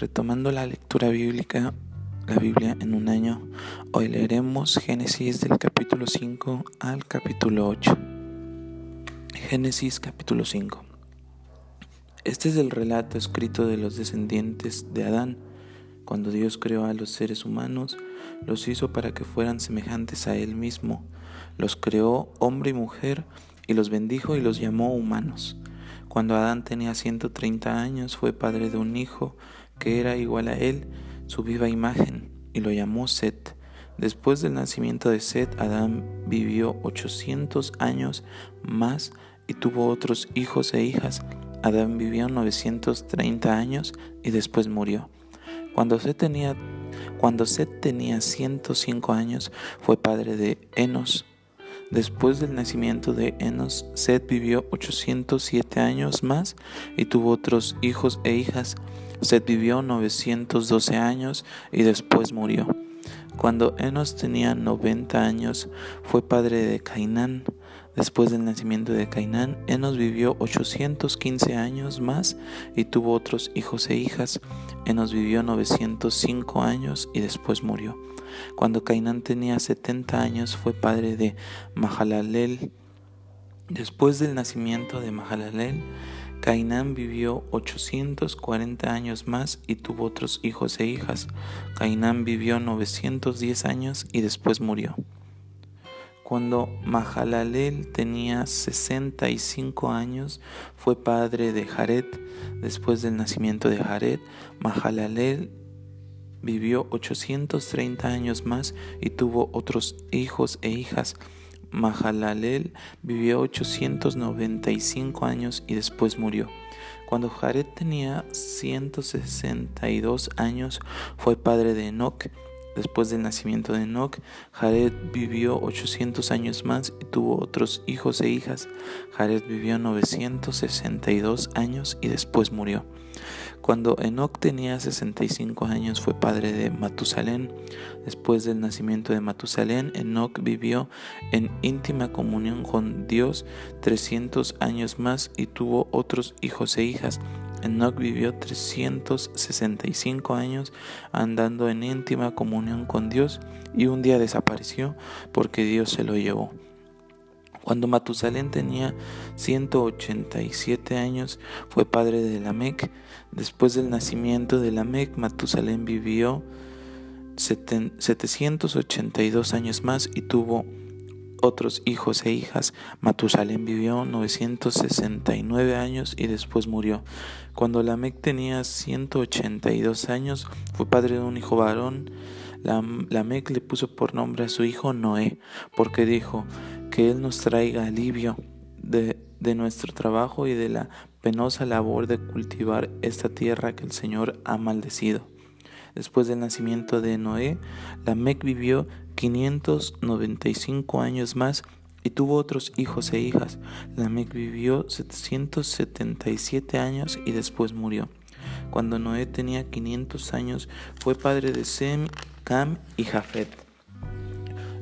Retomando la lectura bíblica, la Biblia en un año, hoy leeremos Génesis del capítulo 5 al capítulo 8. Génesis capítulo 5. Este es el relato escrito de los descendientes de Adán. Cuando Dios creó a los seres humanos, los hizo para que fueran semejantes a Él mismo. Los creó hombre y mujer y los bendijo y los llamó humanos. Cuando Adán tenía 130 años, fue padre de un hijo que era igual a él, su viva imagen, y lo llamó Set. Después del nacimiento de Set, Adán vivió 800 años más y tuvo otros hijos e hijas. Adán vivió 930 años y después murió. Cuando Set tenía, cuando Set tenía 105 años, fue padre de Enos. Después del nacimiento de Enos, Set vivió 807 años más y tuvo otros hijos e hijas. Seth vivió 912 años y después murió. Cuando Enos tenía 90 años, fue padre de Cainán. Después del nacimiento de Cainán, Enos vivió 815 años más y tuvo otros hijos e hijas. Enos vivió 905 años y después murió. Cuando Cainán tenía 70 años, fue padre de Mahalalel. Después del nacimiento de Mahalalel, Cainán vivió 840 años más y tuvo otros hijos e hijas. Cainán vivió 910 años y después murió. Cuando Mahalalel tenía 65 años, fue padre de Jared. Después del nacimiento de Jared, Mahalalel vivió 830 años más y tuvo otros hijos e hijas. Mahalalel vivió 895 años y después murió. Cuando Jared tenía 162 años, fue padre de Enoch. Después del nacimiento de Enoch, Jared vivió 800 años más y tuvo otros hijos e hijas. Jared vivió 962 años y después murió. Cuando Enoch tenía 65 años fue padre de Matusalén. Después del nacimiento de Matusalén, Enoch vivió en íntima comunión con Dios 300 años más y tuvo otros hijos e hijas. Enoch vivió 365 años andando en íntima comunión con Dios y un día desapareció porque Dios se lo llevó. Cuando Matusalén tenía 187 años, fue padre de Lamec. Después del nacimiento de Lamec, Matusalén vivió 782 años más y tuvo otros hijos e hijas. Matusalén vivió 969 años y después murió. Cuando Lamec tenía 182 años, fue padre de un hijo varón. Lamec le puso por nombre a su hijo Noé, porque dijo, que Él nos traiga alivio de, de nuestro trabajo y de la penosa labor de cultivar esta tierra que el Señor ha maldecido. Después del nacimiento de Noé, Lamec vivió 595 años más y tuvo otros hijos e hijas. Lamec vivió 777 años y después murió. Cuando Noé tenía 500 años, fue padre de Sem, Cam y Jafet.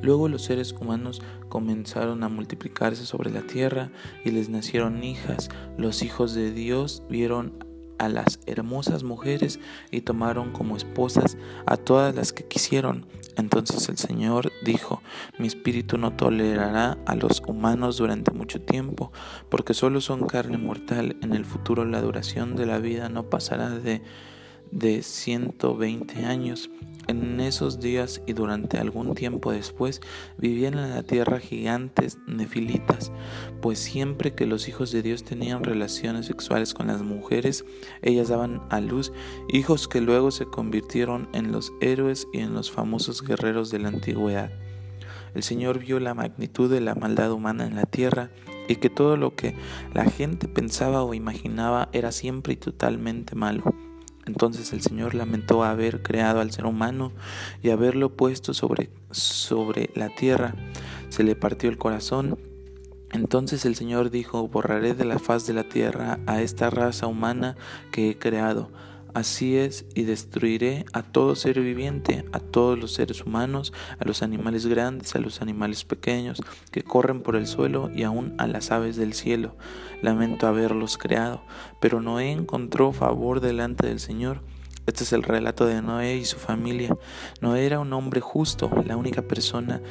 Luego los seres humanos comenzaron a multiplicarse sobre la tierra y les nacieron hijas. Los hijos de Dios vieron a las hermosas mujeres y tomaron como esposas a todas las que quisieron. Entonces el Señor dijo, mi espíritu no tolerará a los humanos durante mucho tiempo, porque solo son carne mortal. En el futuro la duración de la vida no pasará de de 120 años. En esos días y durante algún tiempo después vivían en la tierra gigantes nefilitas, pues siempre que los hijos de Dios tenían relaciones sexuales con las mujeres, ellas daban a luz hijos que luego se convirtieron en los héroes y en los famosos guerreros de la antigüedad. El Señor vio la magnitud de la maldad humana en la tierra y que todo lo que la gente pensaba o imaginaba era siempre y totalmente malo. Entonces el Señor lamentó haber creado al ser humano y haberlo puesto sobre, sobre la tierra. Se le partió el corazón. Entonces el Señor dijo, borraré de la faz de la tierra a esta raza humana que he creado Así es, y destruiré a todo ser viviente, a todos los seres humanos, a los animales grandes, a los animales pequeños, que corren por el suelo y aún a las aves del cielo. Lamento haberlos creado, pero Noé encontró favor delante del Señor. Este es el relato de Noé y su familia. Noé era un hombre justo, la única persona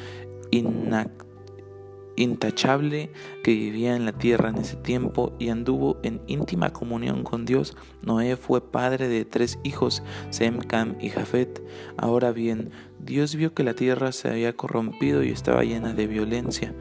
inactiva intachable que vivía en la tierra en ese tiempo y anduvo en íntima comunión con Dios. Noé fue padre de tres hijos, Sem, Cam y Jafet. Ahora bien, Dios vio que la tierra se había corrompido y estaba llena de violencia.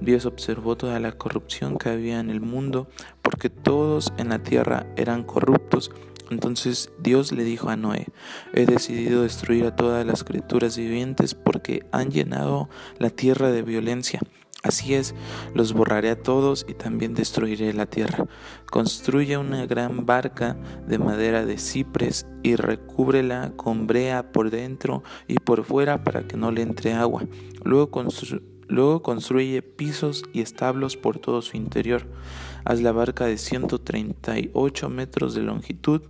Dios observó toda la corrupción que había en el mundo, porque todos en la tierra eran corruptos. Entonces Dios le dijo a Noé, he decidido destruir a todas las criaturas vivientes porque han llenado la tierra de violencia. Así es, los borraré a todos y también destruiré la tierra. Construye una gran barca de madera de cipres y recúbrela con brea por dentro y por fuera para que no le entre agua. Luego, construye pisos y establos por todo su interior. Haz la barca de 138 metros de longitud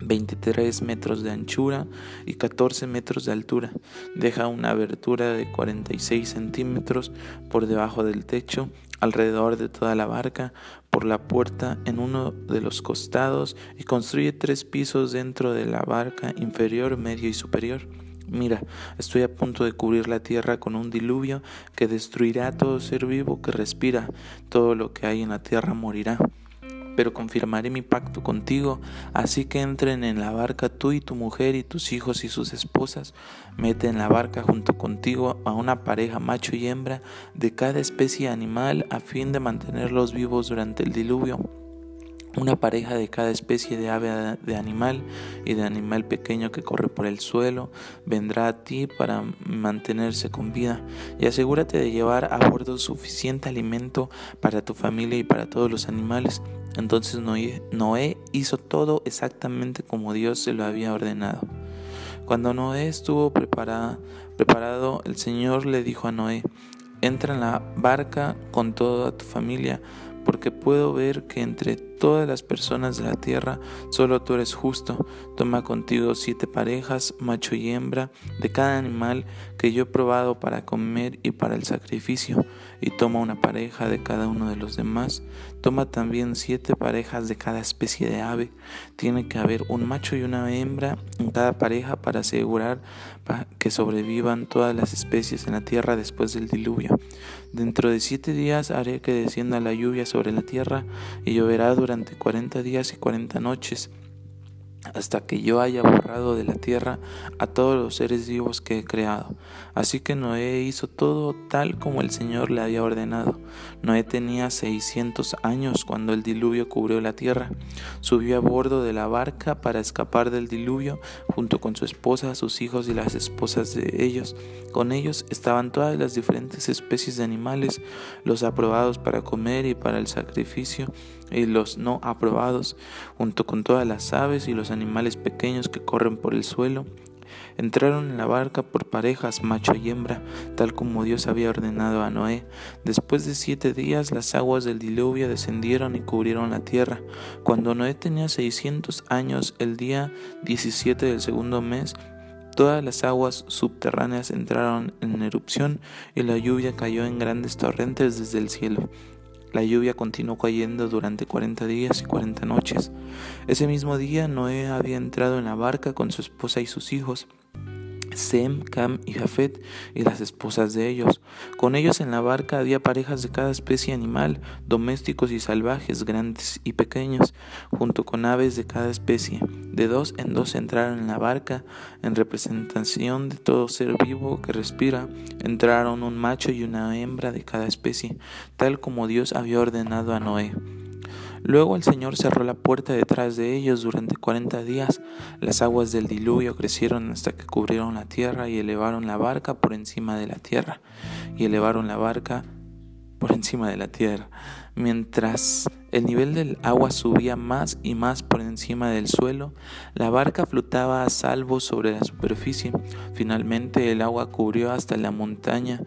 23 metros de anchura y 14 metros de altura. Deja una abertura de 46 centímetros por debajo del techo, alrededor de toda la barca, por la puerta en uno de los costados y construye tres pisos dentro de la barca inferior, medio y superior. Mira, estoy a punto de cubrir la tierra con un diluvio que destruirá todo ser vivo que respira, todo lo que hay en la tierra morirá pero confirmaré mi pacto contigo, así que entren en la barca tú y tu mujer y tus hijos y sus esposas, mete en la barca junto contigo a una pareja macho y hembra de cada especie animal a fin de mantenerlos vivos durante el diluvio. Una pareja de cada especie de ave de animal y de animal pequeño que corre por el suelo vendrá a ti para mantenerse con vida. Y asegúrate de llevar a bordo suficiente alimento para tu familia y para todos los animales. Entonces Noé, hizo todo exactamente como Dios se lo había ordenado. Cuando Noé estuvo preparado, el Señor le dijo a Noé, entra en la barca con toda tu familia, porque puedo ver que entre todas las personas de la tierra, solo tú eres justo. Toma contigo siete parejas, macho y hembra, de cada animal que yo he probado para comer y para el sacrificio, y toma una pareja de cada uno de los demás. Toma también siete parejas de cada especie de ave. Tiene que haber un macho y una hembra en cada pareja para asegurar que sobrevivan todas las especies en la tierra después del diluvio. Dentro de siete días haré que descienda la lluvia sobre la tierra y lloverá durante durante cuarenta días y cuarenta noches hasta que yo haya borrado de la tierra a todos los seres vivos que he creado. Así que Noé hizo todo tal como el Señor le había ordenado. Noé tenía seiscientos años cuando el diluvio cubrió la tierra. Subió a bordo de la barca para escapar del diluvio junto con su esposa, sus hijos y las esposas de ellos. Con ellos estaban todas las diferentes especies de animales, los aprobados para comer y para el sacrificio y los no aprobados, junto con todas las aves y los animales pequeños que corren por el suelo. Entraron en la barca por parejas, macho y hembra, tal como Dios había ordenado a Noé. Después de siete días las aguas del diluvio descendieron y cubrieron la tierra. Cuando Noé tenía seiscientos años, el día diecisiete del segundo mes, Todas las aguas subterráneas entraron en erupción y la lluvia cayó en grandes torrentes desde el cielo. La lluvia continuó cayendo durante cuarenta días y cuarenta noches. Ese mismo día Noé había entrado en la barca con su esposa y sus hijos. Sem, Cam y Jafet y las esposas de ellos. Con ellos en la barca había parejas de cada especie animal, domésticos y salvajes, grandes y pequeños, junto con aves de cada especie. De dos en dos entraron en la barca, en representación de todo ser vivo que respira, entraron un macho y una hembra de cada especie, tal como Dios había ordenado a Noé. Luego el Señor cerró la puerta detrás de ellos durante cuarenta días. Las aguas del diluvio crecieron hasta que cubrieron la tierra y elevaron la barca por encima de la tierra. Y elevaron la barca por encima de la tierra. Mientras el nivel del agua subía más y más por encima del suelo, la barca flotaba a salvo sobre la superficie. Finalmente el agua cubrió hasta la montaña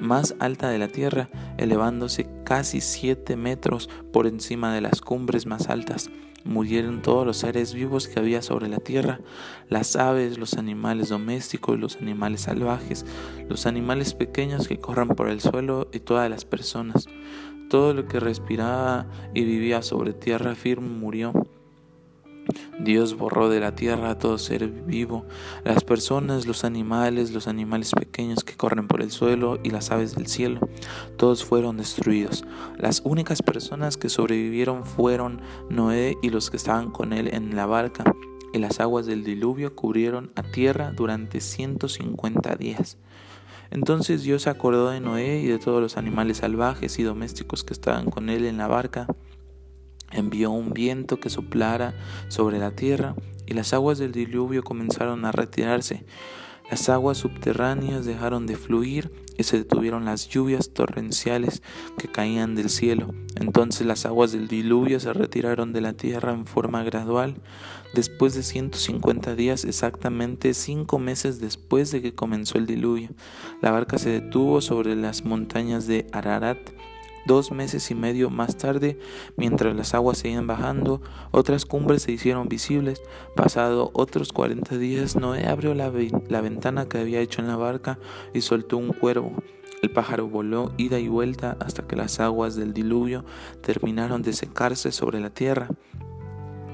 más alta de la tierra, elevándose casi siete metros por encima de las cumbres más altas. Murieron todos los seres vivos que había sobre la tierra, las aves, los animales domésticos, los animales salvajes, los animales pequeños que corran por el suelo y todas las personas. Todo lo que respiraba y vivía sobre tierra firme murió. Dios borró de la tierra a todo ser vivo, las personas, los animales, los animales pequeños que corren por el suelo y las aves del cielo. Todos fueron destruidos. Las únicas personas que sobrevivieron fueron Noé y los que estaban con él en la barca, y las aguas del diluvio cubrieron a tierra durante 150 días. Entonces Dios se acordó de Noé y de todos los animales salvajes y domésticos que estaban con él en la barca envió un viento que soplara sobre la tierra y las aguas del diluvio comenzaron a retirarse. Las aguas subterráneas dejaron de fluir y se detuvieron las lluvias torrenciales que caían del cielo. Entonces las aguas del diluvio se retiraron de la tierra en forma gradual. Después de 150 días, exactamente cinco meses después de que comenzó el diluvio, la barca se detuvo sobre las montañas de Ararat Dos meses y medio más tarde, mientras las aguas seguían bajando, otras cumbres se hicieron visibles. Pasado otros cuarenta días, Noé abrió la, la ventana que había hecho en la barca y soltó un cuervo. El pájaro voló ida y vuelta hasta que las aguas del diluvio terminaron de secarse sobre la tierra.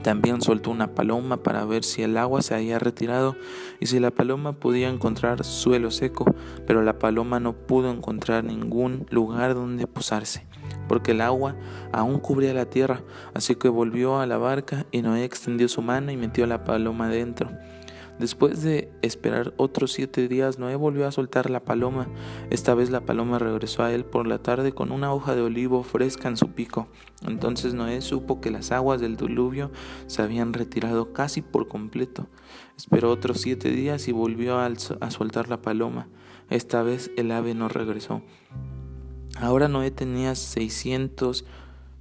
También soltó una paloma para ver si el agua se había retirado y si la paloma podía encontrar suelo seco, pero la paloma no pudo encontrar ningún lugar donde posarse, porque el agua aún cubría la tierra, así que volvió a la barca y Noé extendió su mano y metió la paloma dentro. Después de esperar otros siete días, Noé volvió a soltar la paloma. Esta vez la paloma regresó a él por la tarde con una hoja de olivo fresca en su pico. Entonces Noé supo que las aguas del diluvio se habían retirado casi por completo. Esperó otros siete días y volvió a, soltar la paloma. Esta vez el ave no regresó. Ahora Noé tenía 600,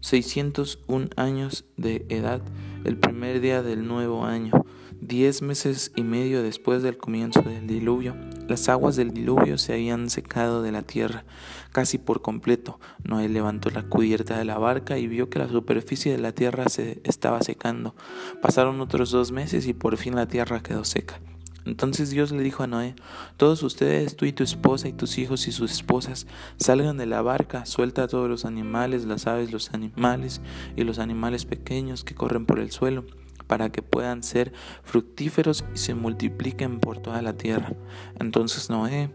601 años de edad el primer día del nuevo año. Diez meses y medio después del comienzo del diluvio, las aguas del diluvio se habían secado de la tierra casi por completo. Noé levantó la cubierta de la barca y vio que la superficie de la tierra se estaba secando. Pasaron otros dos meses y por fin la tierra quedó seca. Entonces Dios le dijo a Noé, todos ustedes, tú y tu esposa y tus hijos y sus esposas, salgan de la barca, suelta a todos los animales, las aves, los animales y los animales pequeños que corren por el suelo para que puedan ser fructíferos y se multipliquen por toda la tierra. Entonces Noé,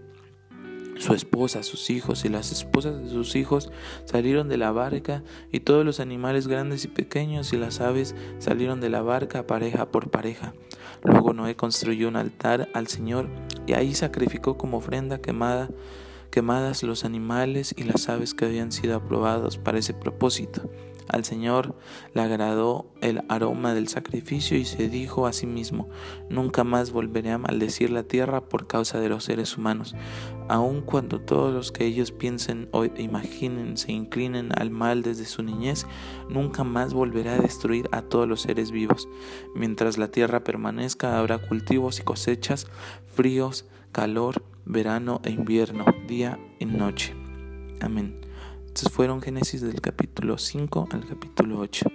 su esposa, sus hijos y las esposas de sus hijos salieron de la barca y todos los animales grandes y pequeños y las aves salieron de la barca pareja por pareja. Luego Noé construyó un altar al Señor y ahí sacrificó como ofrenda quemada quemadas los animales y las aves que habían sido aprobados para ese propósito. Al Señor le agradó el aroma del sacrificio y se dijo a sí mismo, nunca más volveré a maldecir la tierra por causa de los seres humanos, aun cuando todos los que ellos piensen o imaginen se inclinen al mal desde su niñez, nunca más volveré a destruir a todos los seres vivos. Mientras la tierra permanezca habrá cultivos y cosechas, fríos, calor, verano e invierno, día y noche. Amén. Estos fueron Génesis del capítulo 5 al capítulo 8.